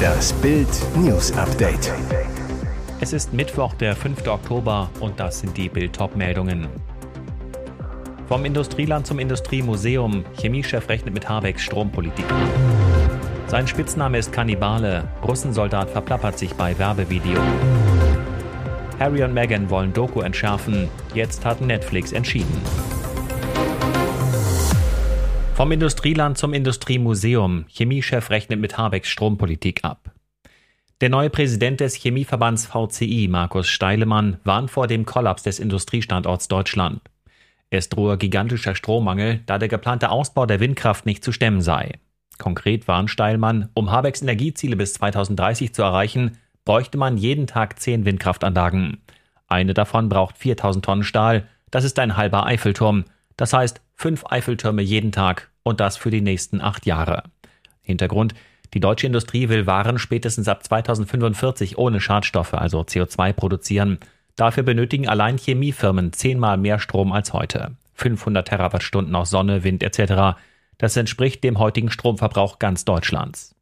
Das Bild News Update. Es ist Mittwoch, der 5. Oktober und das sind die Bild meldungen Vom Industrieland zum Industriemuseum. Chemiechef rechnet mit Habecks Strompolitik. Sein Spitzname ist Kannibale. Russensoldat verplappert sich bei Werbevideo. Harry und Meghan wollen Doku entschärfen. Jetzt hat Netflix entschieden. Vom Industrieland zum Industriemuseum. Chemiechef rechnet mit Habecks Strompolitik ab. Der neue Präsident des Chemieverbands VCI, Markus Steilemann, warnt vor dem Kollaps des Industriestandorts Deutschland. Es drohe gigantischer Strommangel, da der geplante Ausbau der Windkraft nicht zu stemmen sei. Konkret warnt Steilmann, um Habecks Energieziele bis 2030 zu erreichen, bräuchte man jeden Tag zehn Windkraftanlagen. Eine davon braucht 4000 Tonnen Stahl. Das ist ein halber Eiffelturm. Das heißt fünf Eiffeltürme jeden Tag und das für die nächsten acht Jahre. Hintergrund die deutsche Industrie will Waren spätestens ab 2045 ohne Schadstoffe, also CO2, produzieren. Dafür benötigen allein Chemiefirmen zehnmal mehr Strom als heute. 500 Terawattstunden aus Sonne, Wind etc. Das entspricht dem heutigen Stromverbrauch ganz Deutschlands.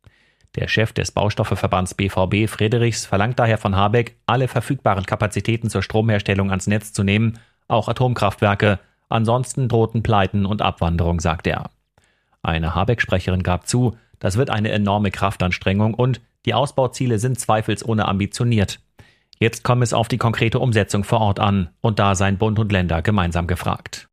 Der Chef des Baustoffeverbands BVB Friedrichs verlangt daher von Habeck, alle verfügbaren Kapazitäten zur Stromherstellung ans Netz zu nehmen, auch Atomkraftwerke, ansonsten drohten Pleiten und Abwanderung, sagt er. Eine Habeck-Sprecherin gab zu, das wird eine enorme Kraftanstrengung und die Ausbauziele sind zweifelsohne ambitioniert. Jetzt komme es auf die konkrete Umsetzung vor Ort an und da seien Bund und Länder gemeinsam gefragt.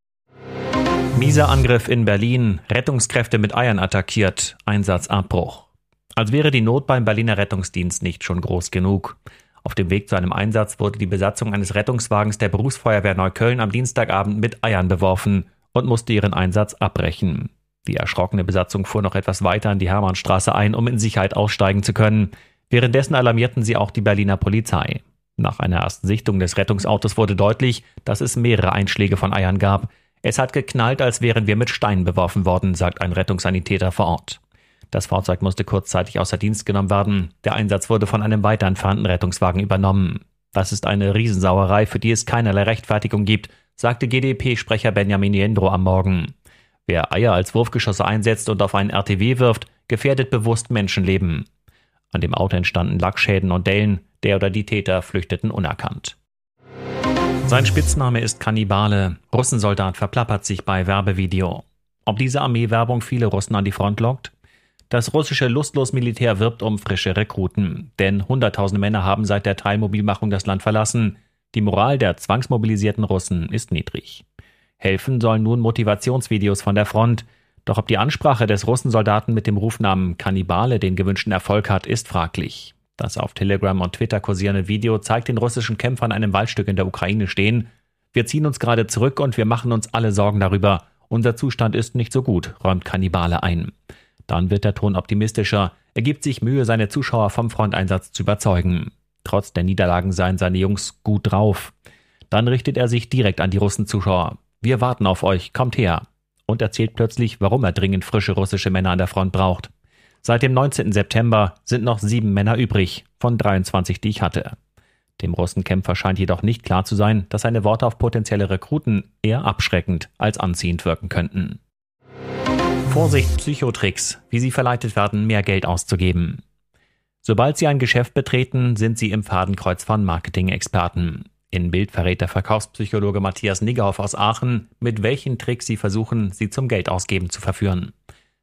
Mieser Angriff in Berlin, Rettungskräfte mit Eiern attackiert, Einsatzabbruch. Als wäre die Not beim Berliner Rettungsdienst nicht schon groß genug. Auf dem Weg zu einem Einsatz wurde die Besatzung eines Rettungswagens der Berufsfeuerwehr Neukölln am Dienstagabend mit Eiern beworfen und musste ihren Einsatz abbrechen. Die erschrockene Besatzung fuhr noch etwas weiter an die Hermannstraße ein, um in Sicherheit aussteigen zu können. Währenddessen alarmierten sie auch die Berliner Polizei. Nach einer ersten Sichtung des Rettungsautos wurde deutlich, dass es mehrere Einschläge von Eiern gab. Es hat geknallt, als wären wir mit Steinen beworfen worden, sagt ein Rettungssanitäter vor Ort. Das Fahrzeug musste kurzzeitig außer Dienst genommen werden. Der Einsatz wurde von einem weiter entfernten Rettungswagen übernommen. Das ist eine Riesensauerei, für die es keinerlei Rechtfertigung gibt, sagte GdP-Sprecher Benjamin Jendro am Morgen. Wer Eier als Wurfgeschosse einsetzt und auf einen RTW wirft, gefährdet bewusst Menschenleben. An dem Auto entstanden Lackschäden und Dellen, der oder die Täter flüchteten unerkannt. Sein Spitzname ist Kannibale. Russensoldat verplappert sich bei Werbevideo. Ob diese Armeewerbung viele Russen an die Front lockt? Das russische Lustlos-Militär wirbt um frische Rekruten, denn hunderttausende Männer haben seit der Teilmobilmachung das Land verlassen. Die Moral der zwangsmobilisierten Russen ist niedrig. Helfen sollen nun Motivationsvideos von der Front. Doch ob die Ansprache des Russensoldaten mit dem Rufnamen Kannibale den gewünschten Erfolg hat, ist fraglich. Das auf Telegram und Twitter kursierende Video zeigt den russischen Kämpfern einem Waldstück in der Ukraine stehen. Wir ziehen uns gerade zurück und wir machen uns alle Sorgen darüber. Unser Zustand ist nicht so gut, räumt Kannibale ein. Dann wird der Ton optimistischer. Er gibt sich Mühe, seine Zuschauer vom Fronteinsatz zu überzeugen. Trotz der Niederlagen seien seine Jungs gut drauf. Dann richtet er sich direkt an die Russenzuschauer. Wir warten auf euch, kommt her. Und erzählt plötzlich, warum er dringend frische russische Männer an der Front braucht. Seit dem 19. September sind noch sieben Männer übrig, von 23, die ich hatte. Dem Russenkämpfer scheint jedoch nicht klar zu sein, dass seine Worte auf potenzielle Rekruten eher abschreckend als anziehend wirken könnten. Vorsicht Psychotricks, wie sie verleitet werden, mehr Geld auszugeben. Sobald sie ein Geschäft betreten, sind sie im Fadenkreuz von Marketing-Experten. In Bild verrät der Verkaufspsychologe Matthias Niggerhoff aus Aachen, mit welchen Tricks sie versuchen, sie zum Geldausgeben zu verführen.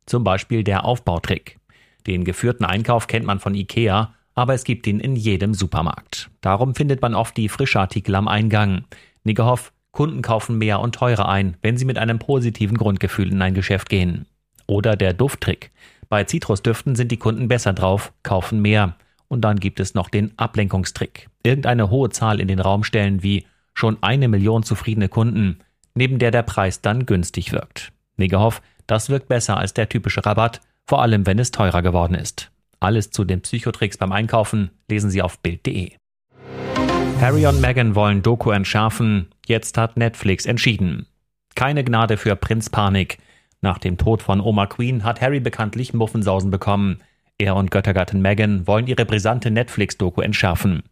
Zum Beispiel der Aufbautrick. Den geführten Einkauf kennt man von IKEA, aber es gibt ihn in jedem Supermarkt. Darum findet man oft die Frischartikel am Eingang. Niggerhoff, Kunden kaufen mehr und teurer ein, wenn sie mit einem positiven Grundgefühl in ein Geschäft gehen. Oder der Dufttrick. Bei Zitrusdüften sind die Kunden besser drauf, kaufen mehr. Und dann gibt es noch den Ablenkungstrick. Irgendeine hohe Zahl in den Raum stellen wie schon eine Million zufriedene Kunden, neben der der Preis dann günstig wirkt. Negerhoff, das wirkt besser als der typische Rabatt, vor allem wenn es teurer geworden ist. Alles zu den Psychotricks beim Einkaufen lesen Sie auf Bild.de. Harry und Meghan wollen Doku entschärfen. Jetzt hat Netflix entschieden. Keine Gnade für Prinz Panik. Nach dem Tod von Oma Queen hat Harry bekanntlich Muffensausen bekommen. Er und Göttergattin Meghan wollen ihre brisante Netflix-Doku entschärfen.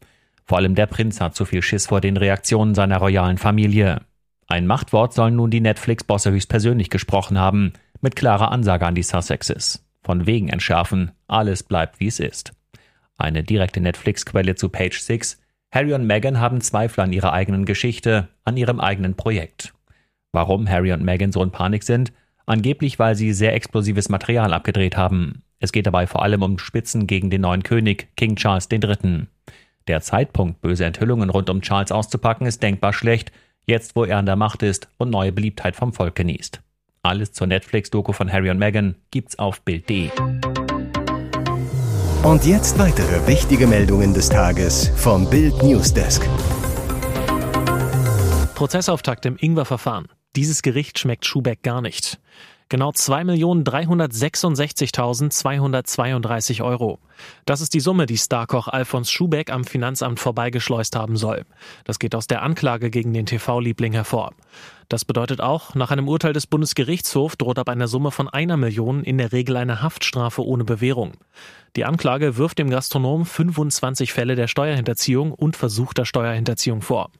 Vor allem der Prinz hat zu viel Schiss vor den Reaktionen seiner royalen Familie. Ein Machtwort sollen nun die Netflix-Bosse höchstpersönlich gesprochen haben, mit klarer Ansage an die Sussexes. Von wegen entschärfen, alles bleibt wie es ist. Eine direkte Netflix-Quelle zu Page 6. Harry und Meghan haben Zweifel an ihrer eigenen Geschichte, an ihrem eigenen Projekt. Warum Harry und Meghan so in Panik sind? Angeblich, weil sie sehr explosives Material abgedreht haben. Es geht dabei vor allem um Spitzen gegen den neuen König, King Charles III. Der Zeitpunkt, böse Enthüllungen rund um Charles auszupacken, ist denkbar schlecht, jetzt wo er an der Macht ist und neue Beliebtheit vom Volk genießt. Alles zur Netflix-Doku von Harry und Meghan gibt's auf Bild.de. Und jetzt weitere wichtige Meldungen des Tages vom Bild Newsdesk. Prozessauftakt im Ingwer-Verfahren. Dieses Gericht schmeckt Schubeck gar nicht. Genau 2.366.232 Euro. Das ist die Summe, die Starkoch Alfons Schubeck am Finanzamt vorbeigeschleust haben soll. Das geht aus der Anklage gegen den TV-Liebling hervor. Das bedeutet auch, nach einem Urteil des Bundesgerichtshofs droht ab einer Summe von einer Million in der Regel eine Haftstrafe ohne Bewährung. Die Anklage wirft dem Gastronom 25 Fälle der Steuerhinterziehung und versuchter Steuerhinterziehung vor.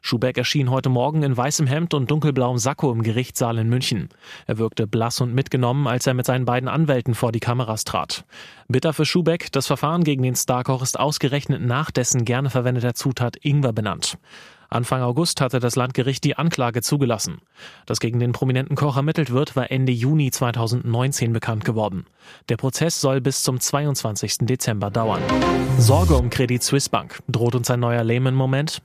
Schubeck erschien heute Morgen in weißem Hemd und dunkelblauem Sakko im Gerichtssaal in München. Er wirkte blass und mitgenommen, als er mit seinen beiden Anwälten vor die Kameras trat. Bitter für Schubeck, das Verfahren gegen den Starkoch ist ausgerechnet nach dessen gerne verwendeter Zutat Ingwer benannt. Anfang August hatte das Landgericht die Anklage zugelassen. Dass gegen den prominenten Koch ermittelt wird, war Ende Juni 2019 bekannt geworden. Der Prozess soll bis zum 22. Dezember dauern. Sorge um Credit Suisse Bank. Droht uns ein neuer Lehman-Moment?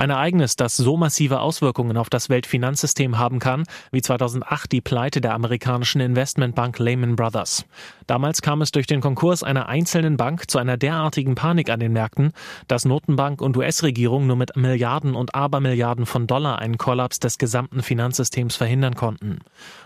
Ein Ereignis, das so massive Auswirkungen auf das Weltfinanzsystem haben kann, wie 2008 die Pleite der amerikanischen Investmentbank Lehman Brothers. Damals kam es durch den Konkurs einer einzelnen Bank zu einer derartigen Panik an den Märkten, dass Notenbank und US-Regierung nur mit Milliarden und Abermilliarden von Dollar einen Kollaps des gesamten Finanzsystems verhindern konnten.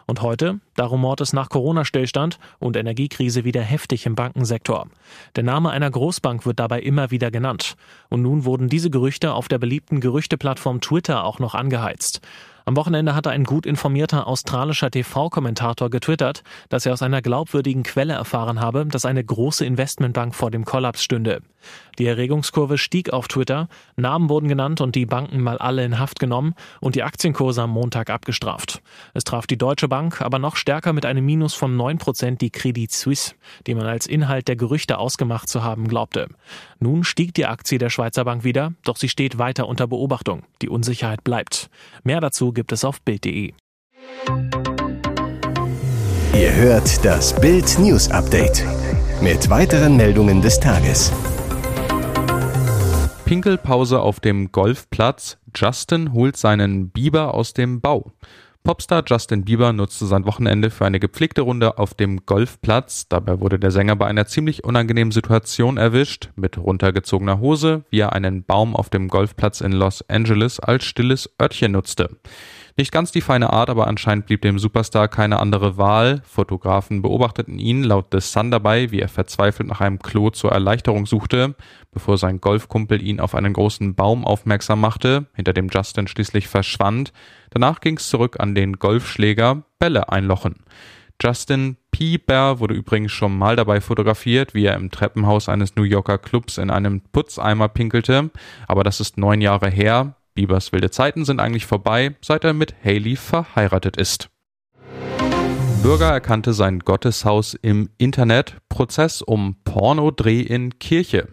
Und heute, da rumort es nach Corona-Stillstand und Energiekrise wieder heftig im Bankensektor. Der Name einer Großbank wird dabei immer wieder genannt. Und nun wurden diese Gerüchte auf der beliebten Gerüchteplattform Twitter auch noch angeheizt. Am Wochenende hatte ein gut informierter australischer TV-Kommentator getwittert, dass er aus einer glaubwürdigen Quelle erfahren habe, dass eine große Investmentbank vor dem Kollaps stünde. Die Erregungskurve stieg auf Twitter, Namen wurden genannt und die Banken mal alle in Haft genommen und die Aktienkurse am Montag abgestraft. Es traf die Deutsche Bank aber noch stärker mit einem Minus von 9% die Credit Suisse, die man als Inhalt der Gerüchte ausgemacht zu haben glaubte. Nun stieg die Aktie der Schweizer Bank wieder, doch sie steht weiter unter Beobachtung. Die Unsicherheit bleibt. Mehr dazu gibt es auf Bild.de. Ihr hört das Bild News Update mit weiteren Meldungen des Tages. Pinkelpause auf dem Golfplatz. Justin holt seinen Biber aus dem Bau. Popstar Justin Bieber nutzte sein Wochenende für eine gepflegte Runde auf dem Golfplatz. Dabei wurde der Sänger bei einer ziemlich unangenehmen Situation erwischt. Mit runtergezogener Hose, wie er einen Baum auf dem Golfplatz in Los Angeles als stilles Örtchen nutzte. Nicht ganz die feine Art, aber anscheinend blieb dem Superstar keine andere Wahl. Fotografen beobachteten ihn laut The Sun dabei, wie er verzweifelt nach einem Klo zur Erleichterung suchte, bevor sein Golfkumpel ihn auf einen großen Baum aufmerksam machte, hinter dem Justin schließlich verschwand. Danach ging's zurück an den Golfschläger, Bälle einlochen. Justin Bieber wurde übrigens schon mal dabei fotografiert, wie er im Treppenhaus eines New Yorker Clubs in einem Putzeimer pinkelte, aber das ist neun Jahre her. Biebers wilde Zeiten sind eigentlich vorbei, seit er mit Haley verheiratet ist. Bürger erkannte sein Gotteshaus im Internet, Prozess um Pornodreh in Kirche.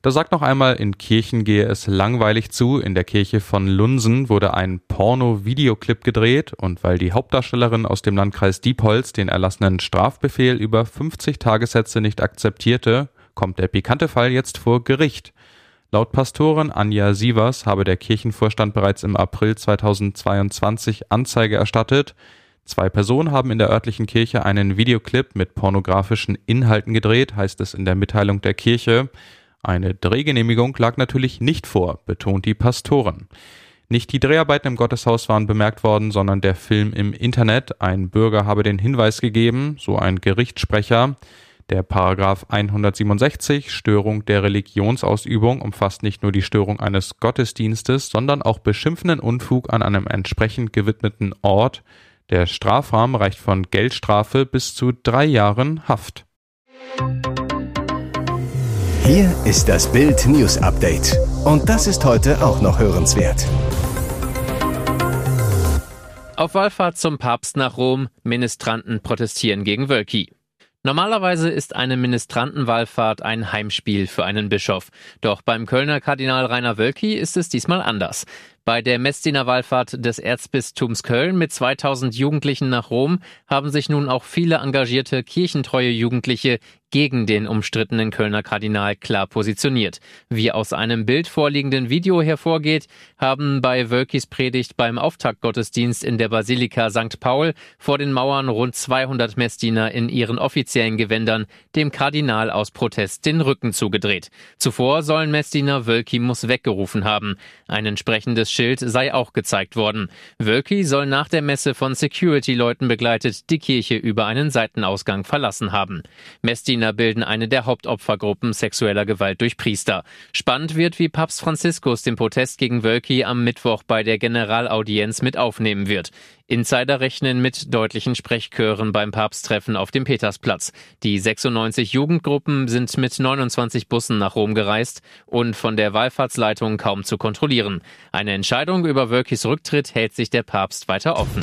Da sagt noch einmal, in Kirchen gehe es langweilig zu. In der Kirche von Lunsen wurde ein Porno-Videoclip gedreht und weil die Hauptdarstellerin aus dem Landkreis Diepholz den erlassenen Strafbefehl über 50 Tagessätze nicht akzeptierte, kommt der pikante Fall jetzt vor Gericht. Laut Pastorin Anja Sievers habe der Kirchenvorstand bereits im April 2022 Anzeige erstattet. Zwei Personen haben in der örtlichen Kirche einen Videoclip mit pornografischen Inhalten gedreht, heißt es in der Mitteilung der Kirche. Eine Drehgenehmigung lag natürlich nicht vor, betont die Pastorin. Nicht die Dreharbeiten im Gotteshaus waren bemerkt worden, sondern der Film im Internet. Ein Bürger habe den Hinweis gegeben, so ein Gerichtssprecher. Der Paragraph 167 Störung der Religionsausübung umfasst nicht nur die Störung eines Gottesdienstes, sondern auch beschimpfenden Unfug an einem entsprechend gewidmeten Ort. Der Strafrahmen reicht von Geldstrafe bis zu drei Jahren Haft. Hier ist das Bild News Update. Und das ist heute auch noch hörenswert. Auf Wallfahrt zum Papst nach Rom, Ministranten protestieren gegen Wölki. Normalerweise ist eine Ministrantenwallfahrt ein Heimspiel für einen Bischof. Doch beim Kölner Kardinal Rainer Wölki ist es diesmal anders. Bei der Messdiener Wallfahrt des Erzbistums Köln mit 2000 Jugendlichen nach Rom haben sich nun auch viele engagierte kirchentreue Jugendliche gegen den umstrittenen Kölner Kardinal klar positioniert. Wie aus einem Bild vorliegenden Video hervorgeht, haben bei Wölkis Predigt beim Auftaktgottesdienst in der Basilika St. Paul vor den Mauern rund 200 Messdiener in ihren offiziellen Gewändern dem Kardinal aus Protest den Rücken zugedreht. Zuvor sollen Messdiener Wölki muss weggerufen haben. Ein entsprechendes Schild sei auch gezeigt worden. Wölki soll nach der Messe von Security-Leuten begleitet die Kirche über einen Seitenausgang verlassen haben. Messdiener bilden eine der Hauptopfergruppen sexueller Gewalt durch Priester. Spannend wird, wie Papst Franziskus den Protest gegen Wölki am Mittwoch bei der Generalaudienz mit aufnehmen wird. Insider rechnen mit deutlichen Sprechchören beim Papsttreffen auf dem Petersplatz. Die 96 Jugendgruppen sind mit 29 Bussen nach Rom gereist und von der Wallfahrtsleitung kaum zu kontrollieren. Eine Entscheidung über Wölkis Rücktritt hält sich der Papst weiter offen.